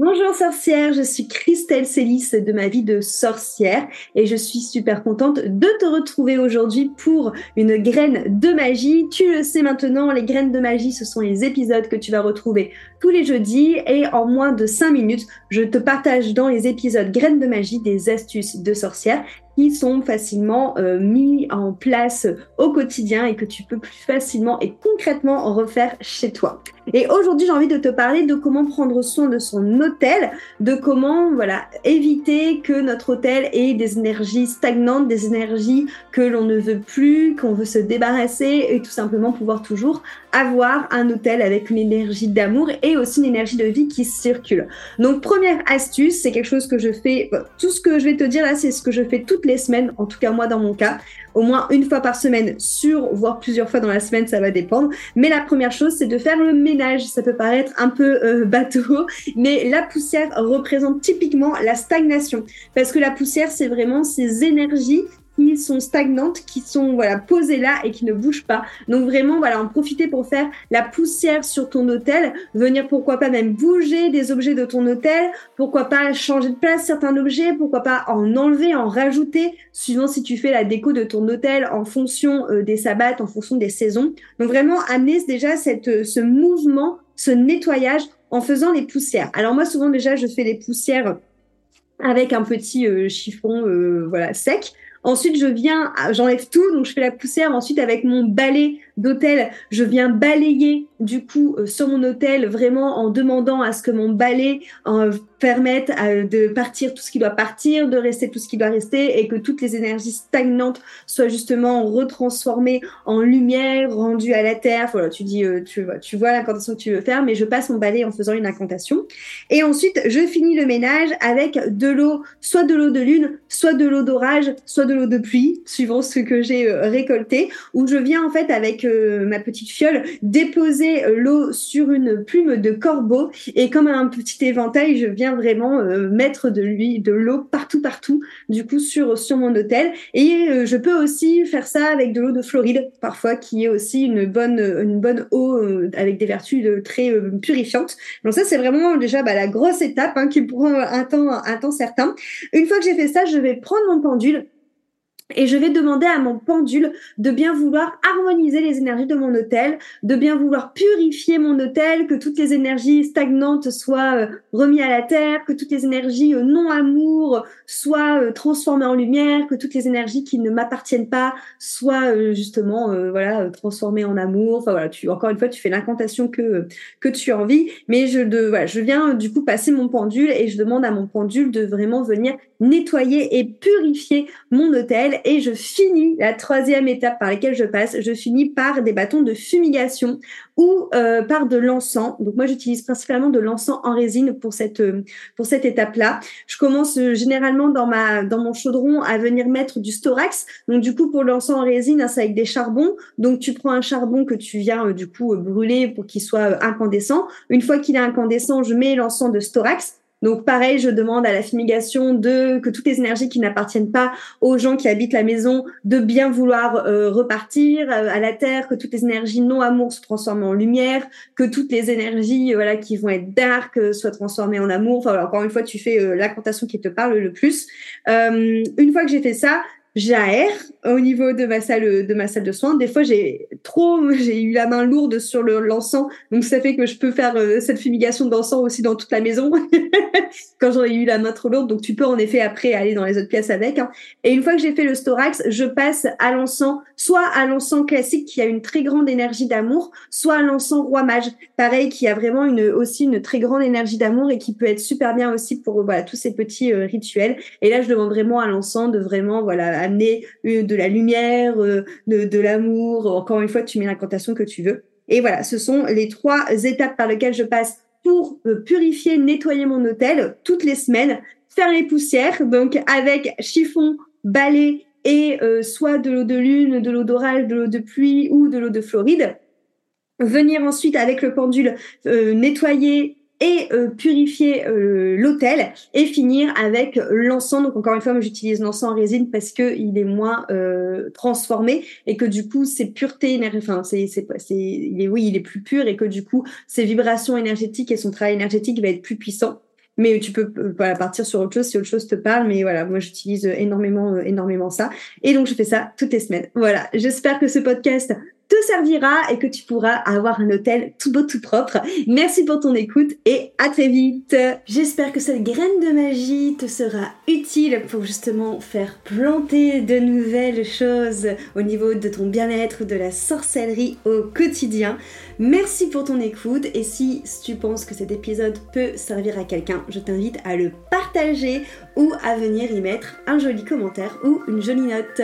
Bonjour sorcière, je suis Christelle Célis de ma vie de sorcière et je suis super contente de te retrouver aujourd'hui pour une graine de magie. Tu le sais maintenant, les graines de magie, ce sont les épisodes que tu vas retrouver tous les jeudis et en moins de 5 minutes, je te partage dans les épisodes graines de magie des astuces de sorcière qui sont facilement euh, mis en place au quotidien et que tu peux plus facilement et concrètement refaire chez toi. Et aujourd'hui, j'ai envie de te parler de comment prendre soin de son hôtel, de comment voilà éviter que notre hôtel ait des énergies stagnantes, des énergies que l'on ne veut plus, qu'on veut se débarrasser et tout simplement pouvoir toujours avoir un hôtel avec une énergie d'amour et aussi une énergie de vie qui circule. Donc première astuce, c'est quelque chose que je fais, tout ce que je vais te dire là, c'est ce que je fais toutes les semaines, en tout cas moi dans mon cas, au moins une fois par semaine, sur, voire plusieurs fois dans la semaine, ça va dépendre. Mais la première chose, c'est de faire le ménage. Ça peut paraître un peu euh, bateau, mais la poussière représente typiquement la stagnation. Parce que la poussière, c'est vraiment ces énergies qui sont stagnantes, qui sont voilà posées là et qui ne bougent pas. Donc vraiment voilà, en profiter pour faire la poussière sur ton hôtel, venir pourquoi pas même bouger des objets de ton hôtel, pourquoi pas changer de place certains objets, pourquoi pas en enlever, en rajouter, suivant si tu fais la déco de ton hôtel en fonction euh, des sabbats, en fonction des saisons. Donc vraiment amener déjà cette euh, ce mouvement, ce nettoyage en faisant les poussières. Alors moi souvent déjà je fais les poussières avec un petit euh, chiffon voilà sec. Ensuite, je viens, j'enlève tout, donc je fais la poussière. Ensuite, avec mon balai d'hôtel, je viens balayer du coup euh, sur mon hôtel vraiment en demandant à ce que mon balai euh, permette euh, de partir tout ce qui doit partir, de rester tout ce qui doit rester et que toutes les énergies stagnantes soient justement retransformées en lumière rendue à la terre. Voilà, tu dis, tu vois, tu vois l'incantation que tu veux faire, mais je passe mon balai en faisant une incantation. Et ensuite, je finis le ménage avec de l'eau, soit de l'eau de lune, soit de l'eau d'orage, soit de l'eau de pluie, suivant ce que j'ai récolté, où je viens en fait avec ma petite fiole déposer euh, l'eau sur une plume de corbeau et comme un petit éventail, je viens vraiment euh, mettre de l'huile, de l'eau partout, partout, du coup sur sur mon hôtel. Et euh, je peux aussi faire ça avec de l'eau de Floride, parfois qui est aussi une bonne une bonne eau avec des vertus très purifiantes. Donc ça, c'est vraiment déjà bah, la grosse étape hein, qui prend un temps un temps certain. Une fois que j'ai fait ça, je vais prendre mon pendule et je vais demander à mon pendule de bien vouloir harmoniser les énergies de mon hôtel, de bien vouloir purifier mon hôtel, que toutes les énergies stagnantes soient euh, remises à la terre, que toutes les énergies euh, non amour soient euh, transformées en lumière, que toutes les énergies qui ne m'appartiennent pas soient justement voilà transformées en amour. Enfin voilà, tu encore une fois tu fais l'incantation que que tu as envie, mais je voilà, je viens du coup passer mon pendule et je demande à mon pendule de vraiment venir nettoyer et purifier mon hôtel et je finis la troisième étape par laquelle je passe. Je finis par des bâtons de fumigation ou euh, par de l'encens. Donc moi j'utilise principalement de l'encens en résine pour cette euh, étape-là. Je commence euh, généralement dans mon chaudron à venir mettre du storax. Donc du coup pour l'encens en résine, hein, c'est avec des charbons. Donc tu prends un charbon que tu viens du coup brûler pour qu'il soit incandescent. Une fois qu'il est incandescent, je mets l'encens de storax donc pareil, je demande à la fumigation de que toutes les énergies qui n'appartiennent pas aux gens qui habitent la maison de bien vouloir euh, repartir euh, à la terre, que toutes les énergies non amour se transforment en lumière, que toutes les énergies euh, voilà qui vont être dark soient transformées en amour. Enfin encore une fois, tu fais l'incantation qui te parle le plus. une fois que j'ai fait ça, j'aère au niveau de ma salle de ma salle de soins. Des fois, j'ai trop, j'ai eu la main lourde sur le l'encens, donc ça fait que je peux faire euh, cette fumigation d'encens aussi dans toute la maison quand j'aurais eu la main trop lourde. Donc tu peux en effet après aller dans les autres pièces avec. Hein. Et une fois que j'ai fait le storax, je passe à l'encens, soit à l'encens classique qui a une très grande énergie d'amour, soit à l'encens roi mage, pareil qui a vraiment aussi une très grande énergie d'amour et qui peut être super bien aussi pour voilà tous ces petits euh, rituels. Et là, je demande vraiment à l'encens de vraiment voilà amener euh, de la lumière, euh, de, l'amour. Encore une fois, tu mets l'incantation que tu veux. Et voilà, ce sont les trois étapes par lesquelles je passe pour euh, purifier, nettoyer mon hôtel toutes les semaines, faire les poussières, donc avec chiffon, balai et soit de l'eau de lune, de l'eau d'orage, de l'eau de pluie ou de l'eau de Floride. Venir ensuite avec le pendule nettoyer et euh, purifier euh, l'hôtel et finir avec l'encens. Donc encore une fois, j'utilise l'encens en résine parce que il est moins euh, transformé et que du coup ses puretés, enfin c'est c'est c'est il est oui il est plus pur et que du coup ses vibrations énergétiques et son travail énergétique va être plus puissant. Mais tu peux voilà, partir sur autre chose si autre chose te parle. Mais voilà, moi j'utilise énormément, énormément ça. Et donc je fais ça toutes les semaines. Voilà, j'espère que ce podcast te servira et que tu pourras avoir un hôtel tout beau, tout propre. Merci pour ton écoute et à très vite. J'espère que cette graine de magie te sera utile pour justement faire planter de nouvelles choses au niveau de ton bien-être de la sorcellerie au quotidien. Merci pour ton écoute et si tu penses que cet épisode peut servir à quelqu'un, je t'invite à le partager ou à venir y mettre un joli commentaire ou une jolie note.